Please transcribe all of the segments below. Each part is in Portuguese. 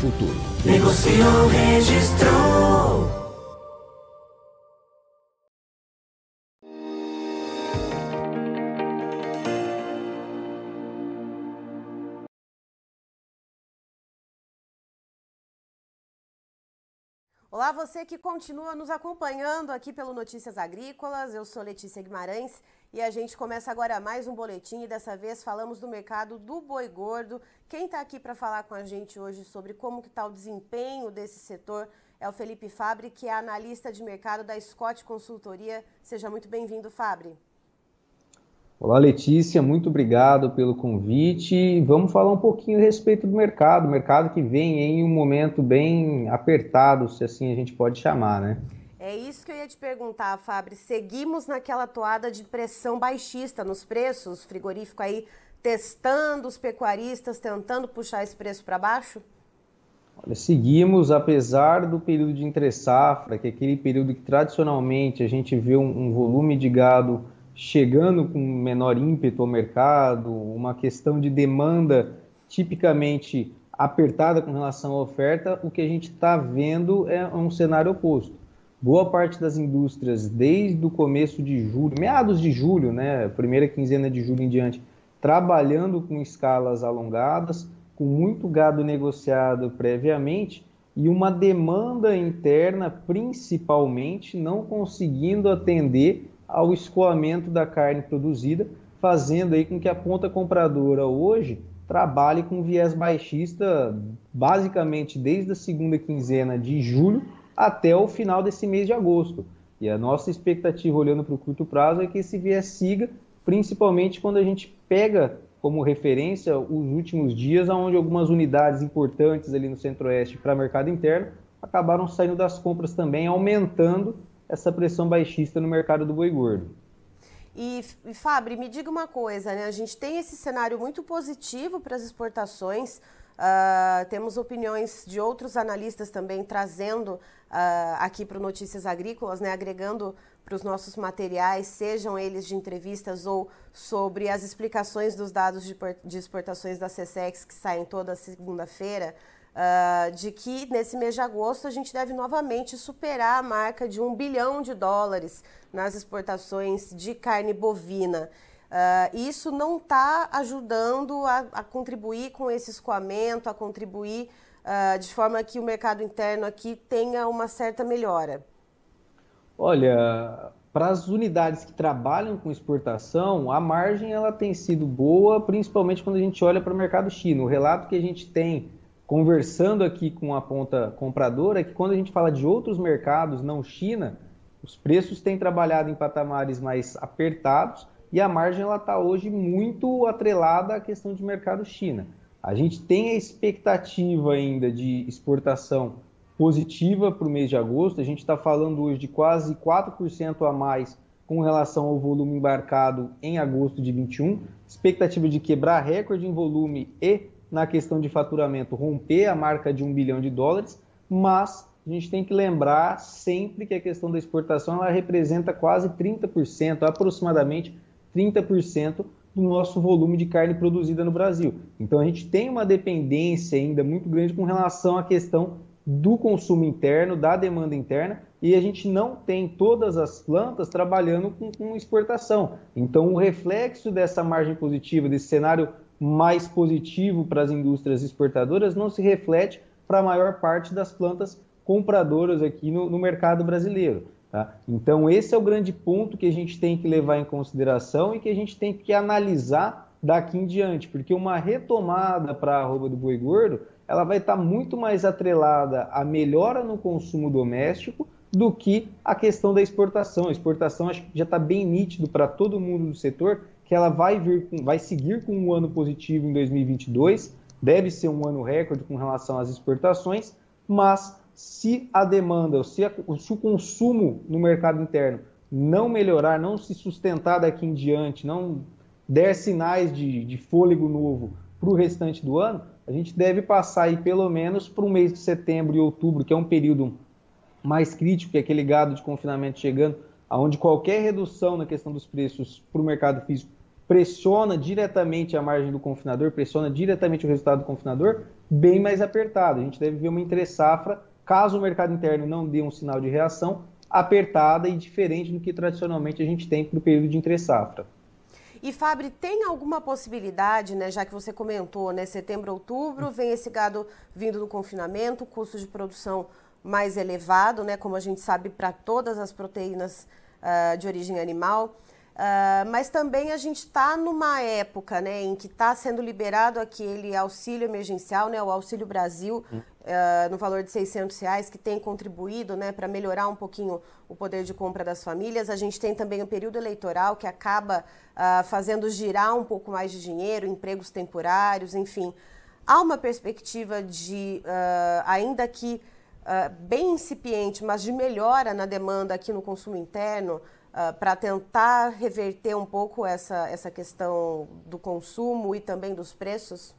futuro. Negociou, registrou. Olá, você que continua nos acompanhando aqui pelo Notícias Agrícolas. Eu sou Letícia Guimarães e a gente começa agora mais um boletim e dessa vez falamos do mercado do boi gordo. Quem está aqui para falar com a gente hoje sobre como está o desempenho desse setor é o Felipe Fabre, que é analista de mercado da Scott Consultoria. Seja muito bem-vindo, Fabre. Olá, Letícia, muito obrigado pelo convite. Vamos falar um pouquinho a respeito do mercado, mercado que vem em um momento bem apertado, se assim a gente pode chamar, né? É isso que eu ia te perguntar, Fábio. Seguimos naquela toada de pressão baixista nos preços, frigorífico aí testando os pecuaristas, tentando puxar esse preço para baixo? Olha, seguimos, apesar do período de entre-safra, que é aquele período que tradicionalmente a gente vê um, um volume de gado chegando com menor ímpeto ao mercado, uma questão de demanda tipicamente apertada com relação à oferta, o que a gente está vendo é um cenário oposto. Boa parte das indústrias, desde o começo de julho, meados de julho, né, primeira quinzena de julho em diante, trabalhando com escalas alongadas, com muito gado negociado previamente e uma demanda interna, principalmente, não conseguindo atender ao escoamento da carne produzida, fazendo aí com que a ponta compradora hoje trabalhe com viés baixista basicamente desde a segunda quinzena de julho até o final desse mês de agosto. E a nossa expectativa, olhando para o curto prazo, é que esse viés siga, principalmente quando a gente pega como referência os últimos dias, onde algumas unidades importantes ali no Centro-Oeste para mercado interno acabaram saindo das compras também, aumentando essa pressão baixista no mercado do boi gordo. E, e Fabri, me diga uma coisa, né? A gente tem esse cenário muito positivo para as exportações. Uh, temos opiniões de outros analistas também trazendo uh, aqui para o Notícias Agrícolas, né? agregando para os nossos materiais, sejam eles de entrevistas ou sobre as explicações dos dados de, de exportações da CSEX que saem toda segunda-feira uh, de que nesse mês de agosto a gente deve novamente superar a marca de um bilhão de dólares nas exportações de carne bovina. Uh, isso não está ajudando a, a, contribuir com esse escoamento, a contribuir uh, de forma que o mercado interno aqui tenha uma certa melhora. Olha, para as unidades que trabalham com exportação, a margem ela tem sido boa, principalmente quando a gente olha para o mercado chino. O relato que a gente tem conversando aqui com a ponta compradora é que quando a gente fala de outros mercados, não China, os preços têm trabalhado em patamares mais apertados e a margem ela está hoje muito atrelada à questão de mercado China. A gente tem a expectativa ainda de exportação positiva para o mês de agosto. A gente está falando hoje de quase 4% a mais com relação ao volume embarcado em agosto de 21. Expectativa de quebrar recorde em volume e na questão de faturamento romper a marca de um bilhão de dólares, mas a gente tem que lembrar sempre que a questão da exportação ela representa quase 30%, aproximadamente 30% do nosso volume de carne produzida no Brasil. Então a gente tem uma dependência ainda muito grande com relação à questão do consumo interno, da demanda interna, e a gente não tem todas as plantas trabalhando com, com exportação. Então o reflexo dessa margem positiva, desse cenário mais positivo para as indústrias exportadoras não se reflete para a maior parte das plantas compradoras aqui no, no mercado brasileiro. Tá? Então, esse é o grande ponto que a gente tem que levar em consideração e que a gente tem que analisar daqui em diante, porque uma retomada para a arroba do boi gordo, ela vai estar tá muito mais atrelada à melhora no consumo doméstico do que a questão da exportação. A exportação acho que já está bem nítido para todo mundo do setor que ela vai vir, vai seguir com um ano positivo em 2022. deve ser um ano recorde com relação às exportações, mas se a demanda, se, a, se o consumo no mercado interno não melhorar, não se sustentar daqui em diante, não der sinais de, de fôlego novo para o restante do ano, a gente deve passar aí pelo menos para o mês de setembro e outubro, que é um período mais crítico, que é aquele gado de confinamento chegando, aonde qualquer redução na questão dos preços para o mercado físico pressiona diretamente a margem do confinador, pressiona diretamente o resultado do confinador, bem mais apertado. A gente deve ver uma entre-safra, caso o mercado interno não dê um sinal de reação, apertada e diferente do que tradicionalmente a gente tem para o período de entre-safra. E Fabri, tem alguma possibilidade, né, já que você comentou, né, setembro, outubro, vem esse gado vindo do confinamento, custo de produção mais elevado, né, como a gente sabe para todas as proteínas uh, de origem animal. Uh, mas também a gente está numa época né, em que está sendo liberado aquele auxílio emergencial, né, o Auxílio Brasil, uh, no valor de 600 reais, que tem contribuído né, para melhorar um pouquinho o poder de compra das famílias. A gente tem também o período eleitoral, que acaba uh, fazendo girar um pouco mais de dinheiro, empregos temporários, enfim. Há uma perspectiva de, ainda que bem incipiente, mas de melhora na demanda aqui no consumo interno, uh, para tentar reverter um pouco essa, essa questão do consumo e também dos preços?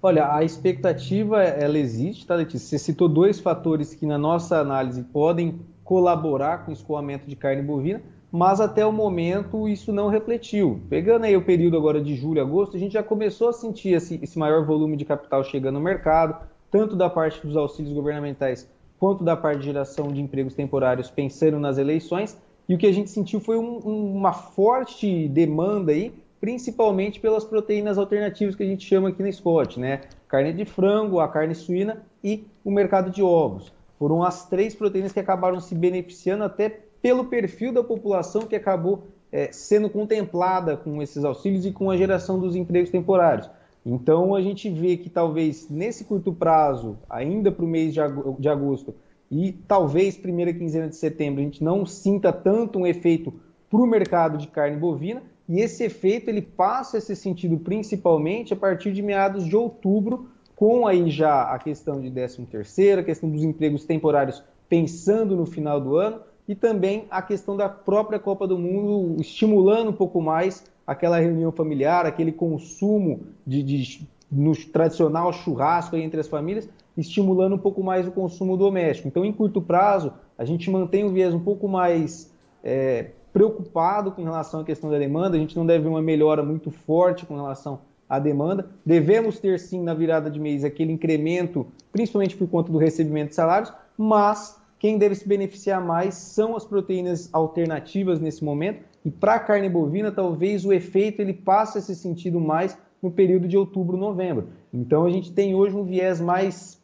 Olha, a expectativa ela existe, tá, Letícia? Você citou dois fatores que na nossa análise podem colaborar com o escoamento de carne bovina, mas até o momento isso não refletiu. Pegando aí o período agora de julho, agosto, a gente já começou a sentir esse, esse maior volume de capital chegando no mercado, tanto da parte dos auxílios governamentais quanto da parte de geração de empregos temporários pensando nas eleições, e o que a gente sentiu foi um, uma forte demanda aí, principalmente pelas proteínas alternativas que a gente chama aqui na Scott, né? Carne de frango, a carne suína e o mercado de ovos. Foram as três proteínas que acabaram se beneficiando até pelo perfil da população que acabou é, sendo contemplada com esses auxílios e com a geração dos empregos temporários. Então a gente vê que talvez nesse curto prazo, ainda para o mês de agosto, e talvez primeira quinzena de setembro a gente não sinta tanto um efeito para o mercado de carne bovina, e esse efeito ele passa ser sentido principalmente a partir de meados de outubro, com aí já a questão de 13 terceiro, a questão dos empregos temporários pensando no final do ano, e também a questão da própria Copa do Mundo estimulando um pouco mais aquela reunião familiar, aquele consumo de, de no tradicional churrasco entre as famílias, estimulando um pouco mais o consumo doméstico. Então, em curto prazo, a gente mantém o viés um pouco mais é, preocupado com relação à questão da demanda, a gente não deve ver uma melhora muito forte com relação à demanda. Devemos ter, sim, na virada de mês, aquele incremento, principalmente por conta do recebimento de salários, mas quem deve se beneficiar mais são as proteínas alternativas nesse momento, e para a carne bovina, talvez o efeito ele passe a sentido mais no período de outubro, novembro. Então a gente tem hoje um viés mais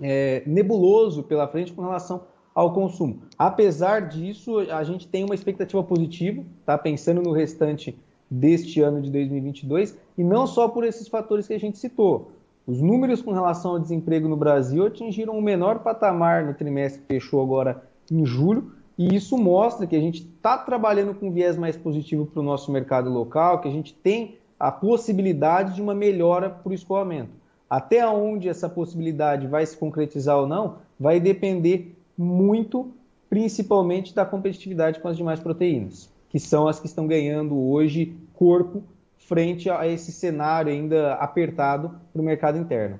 é, nebuloso pela frente com relação ao consumo. Apesar disso, a gente tem uma expectativa positiva, tá? pensando no restante deste ano de 2022, e não só por esses fatores que a gente citou. Os números com relação ao desemprego no Brasil atingiram o menor patamar no trimestre que fechou agora em julho, e isso mostra que a gente está trabalhando com viés mais positivo para o nosso mercado local, que a gente tem a possibilidade de uma melhora para o escoamento. Até onde essa possibilidade vai se concretizar ou não, vai depender muito, principalmente da competitividade com as demais proteínas, que são as que estão ganhando hoje corpo frente a esse cenário ainda apertado para o mercado interno.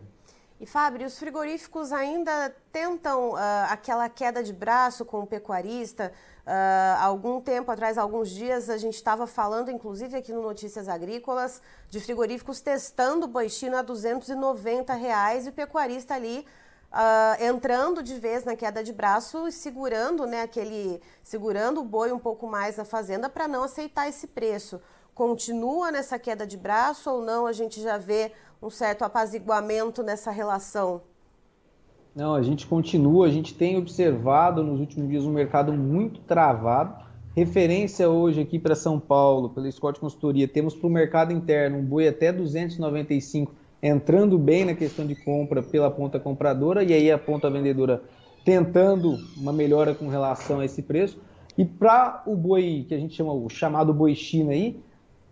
E Fábio, os frigoríficos ainda tentam uh, aquela queda de braço com o pecuarista. Uh, algum tempo atrás, alguns dias, a gente estava falando, inclusive aqui no Notícias Agrícolas, de frigoríficos testando boi a 290 reais e o pecuarista ali uh, entrando de vez na queda de braço e segurando, né, aquele, segurando o boi um pouco mais na fazenda para não aceitar esse preço. Continua nessa queda de braço ou não? A gente já vê um certo apaziguamento nessa relação? Não, a gente continua, a gente tem observado nos últimos dias um mercado muito travado. Referência hoje aqui para São Paulo, pela Scott Consultoria, temos para o mercado interno um boi até 295 entrando bem na questão de compra pela ponta compradora e aí a ponta vendedora tentando uma melhora com relação a esse preço. E para o boi que a gente chama o chamado boi China aí,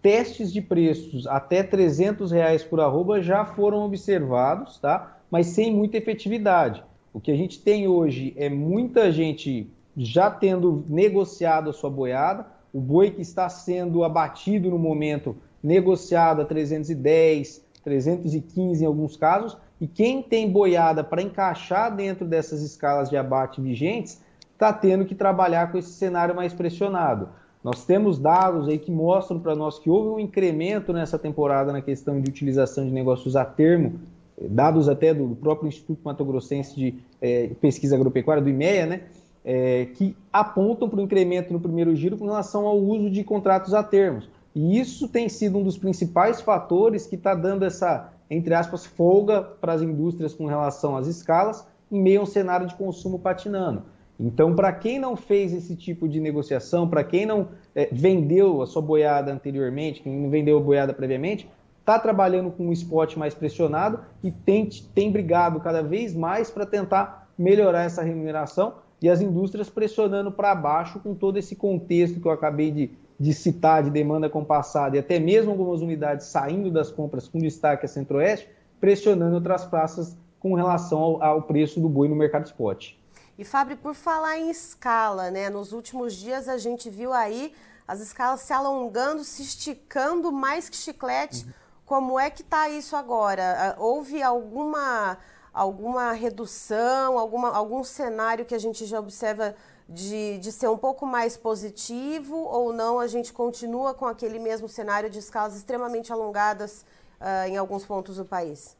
testes de preços até 300 reais por arroba já foram observados, tá? mas sem muita efetividade. O que a gente tem hoje é muita gente já tendo negociado a sua boiada, o boi que está sendo abatido no momento negociado a 310, 315 em alguns casos, e quem tem boiada para encaixar dentro dessas escalas de abate vigentes está tendo que trabalhar com esse cenário mais pressionado. Nós temos dados aí que mostram para nós que houve um incremento nessa temporada na questão de utilização de negócios a termo, dados até do próprio Instituto Mato Grossense de é, Pesquisa Agropecuária, do IMEA, né, é, que apontam para o incremento no primeiro giro com relação ao uso de contratos a termos. E isso tem sido um dos principais fatores que está dando essa, entre aspas, folga para as indústrias com relação às escalas, em meio a um cenário de consumo patinando. Então, para quem não fez esse tipo de negociação, para quem não é, vendeu a sua boiada anteriormente, quem não vendeu a boiada previamente, está trabalhando com um spot mais pressionado e tem, tem brigado cada vez mais para tentar melhorar essa remuneração e as indústrias pressionando para baixo com todo esse contexto que eu acabei de, de citar de demanda compassada e até mesmo algumas unidades saindo das compras com destaque a Centro-Oeste, pressionando outras praças com relação ao, ao preço do boi no mercado spot. E Fábio, por falar em escala, né? Nos últimos dias a gente viu aí as escalas se alongando, se esticando mais que chiclete. Uhum. Como é que está isso agora? Ah, houve alguma alguma redução, alguma, algum cenário que a gente já observa de, de ser um pouco mais positivo ou não? A gente continua com aquele mesmo cenário de escalas extremamente alongadas uh, em alguns pontos do país?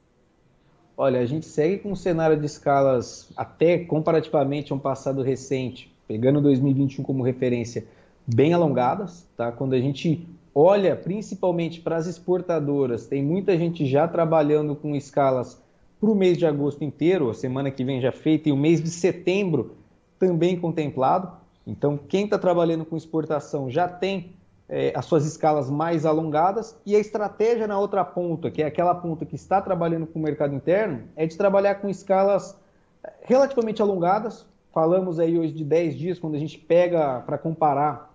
Olha, a gente segue com um cenário de escalas até comparativamente a um passado recente, pegando 2021 como referência, bem alongadas, tá? Quando a gente olha principalmente para as exportadoras, tem muita gente já trabalhando com escalas para o mês de agosto inteiro, a semana que vem já feita, e o mês de setembro também contemplado. Então, quem está trabalhando com exportação já tem é, as suas escalas mais alongadas e a estratégia na outra ponta, que é aquela ponta que está trabalhando com o mercado interno, é de trabalhar com escalas é, relativamente alongadas. Falamos aí hoje de 10 dias, quando a gente pega para comparar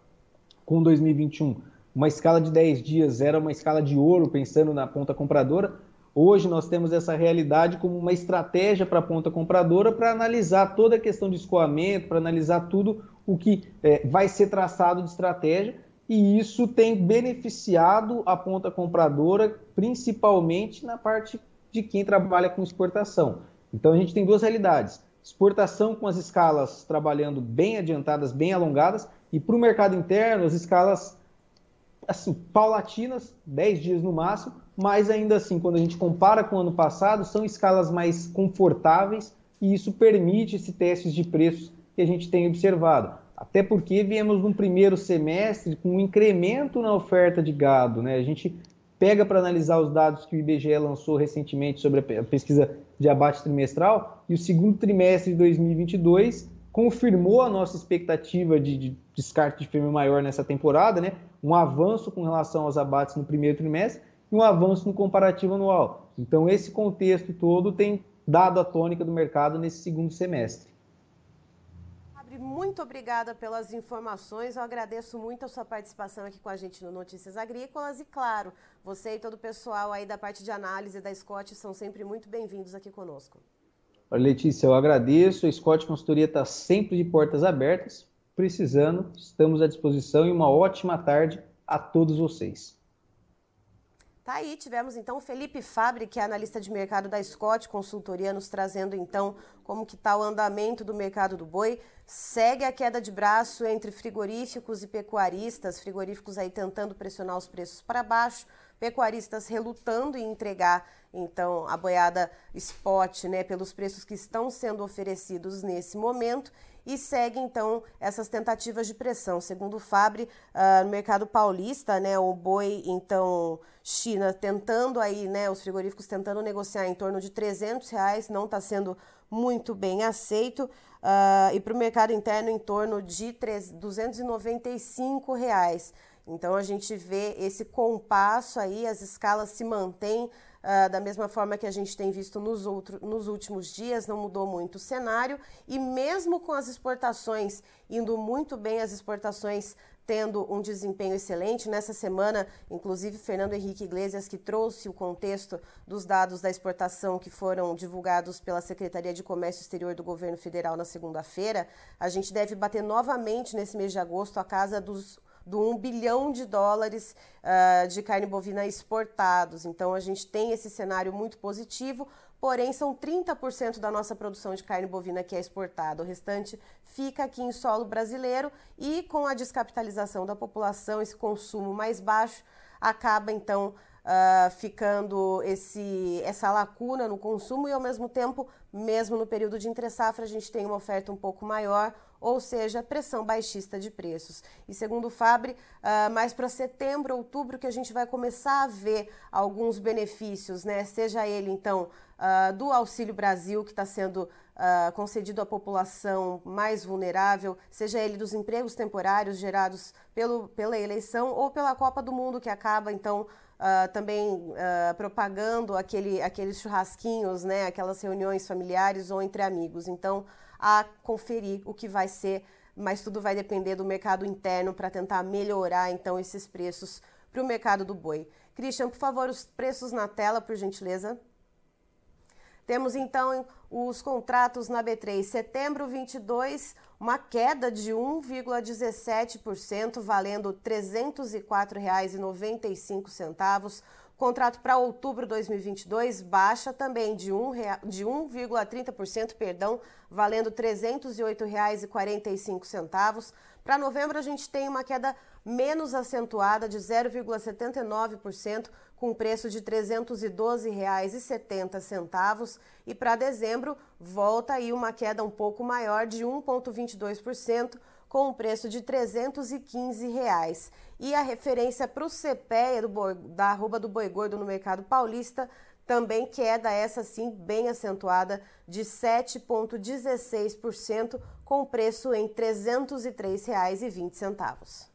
com 2021, uma escala de 10 dias era uma escala de ouro, pensando na ponta compradora. Hoje nós temos essa realidade como uma estratégia para a ponta compradora para analisar toda a questão de escoamento, para analisar tudo o que é, vai ser traçado de estratégia e isso tem beneficiado a ponta compradora, principalmente na parte de quem trabalha com exportação. Então a gente tem duas realidades: exportação com as escalas trabalhando bem adiantadas, bem alongadas, e para o mercado interno, as escalas assim, paulatinas, 10 dias no máximo, mas ainda assim, quando a gente compara com o ano passado, são escalas mais confortáveis e isso permite esse testes de preços que a gente tem observado. Até porque viemos num primeiro semestre com um incremento na oferta de gado. Né? A gente pega para analisar os dados que o IBGE lançou recentemente sobre a pesquisa de abate trimestral e o segundo trimestre de 2022 confirmou a nossa expectativa de, de descarte de fêmea maior nessa temporada, né? um avanço com relação aos abates no primeiro trimestre e um avanço no comparativo anual. Então, esse contexto todo tem dado a tônica do mercado nesse segundo semestre muito obrigada pelas informações. Eu agradeço muito a sua participação aqui com a gente no Notícias Agrícolas e, claro, você e todo o pessoal aí da parte de análise da Scott são sempre muito bem-vindos aqui conosco. Olha, Letícia, eu agradeço. A Scott Consultoria está sempre de portas abertas. Precisando, estamos à disposição e uma ótima tarde a todos vocês. Tá aí, tivemos então o Felipe Fabre, que é analista de mercado da Scott Consultoria, nos trazendo então como que está o andamento do mercado do boi. Segue a queda de braço entre frigoríficos e pecuaristas, frigoríficos aí tentando pressionar os preços para baixo, pecuaristas relutando em entregar então a boiada spot, né, pelos preços que estão sendo oferecidos nesse momento e segue então essas tentativas de pressão. Segundo o Fabre, uh, no mercado paulista, né, o boi então China tentando aí, né, os frigoríficos tentando negociar em torno de 300 reais, não está sendo muito bem aceito. Uh, e para o mercado interno em torno de 3, 295 reais. Então a gente vê esse compasso aí, as escalas se mantêm Uh, da mesma forma que a gente tem visto nos, outro, nos últimos dias, não mudou muito o cenário, e mesmo com as exportações indo muito bem, as exportações tendo um desempenho excelente. Nessa semana, inclusive, Fernando Henrique Iglesias, que trouxe o contexto dos dados da exportação que foram divulgados pela Secretaria de Comércio Exterior do Governo Federal na segunda-feira, a gente deve bater novamente nesse mês de agosto a casa dos do 1 bilhão de dólares uh, de carne bovina exportados. Então, a gente tem esse cenário muito positivo, porém, são 30% da nossa produção de carne bovina que é exportada. O restante fica aqui em solo brasileiro e, com a descapitalização da população, esse consumo mais baixo, acaba então. Uh, ficando esse, essa lacuna no consumo e, ao mesmo tempo, mesmo no período de entre-safra, a gente tem uma oferta um pouco maior, ou seja, pressão baixista de preços. E segundo o Fabre, uh, mais para setembro, outubro, que a gente vai começar a ver alguns benefícios, né? Seja ele, então, uh, do Auxílio Brasil, que está sendo uh, concedido à população mais vulnerável, seja ele dos empregos temporários gerados pelo, pela eleição ou pela Copa do Mundo, que acaba, então, Uh, também uh, propagando aquele, aqueles churrasquinhos, né, aquelas reuniões familiares ou entre amigos. Então, a conferir o que vai ser, mas tudo vai depender do mercado interno para tentar melhorar então esses preços para o mercado do boi. Christian, por favor, os preços na tela, por gentileza. Temos então os contratos na B3 setembro 22, uma queda de 1,17%, valendo R$ 304,95. Contrato para outubro de 2022 baixa também de 1,30%, perdão, valendo R$ 308,45. Para novembro a gente tem uma queda menos acentuada de 0,79%, com preço de R$ 312,70. E para dezembro volta aí uma queda um pouco maior de 1,22%, com um preço de 315 reais. E a referência para o CPEA da arroba do boi gordo no mercado paulista também queda essa sim bem acentuada de 7,16%, com preço em R$ 303,20.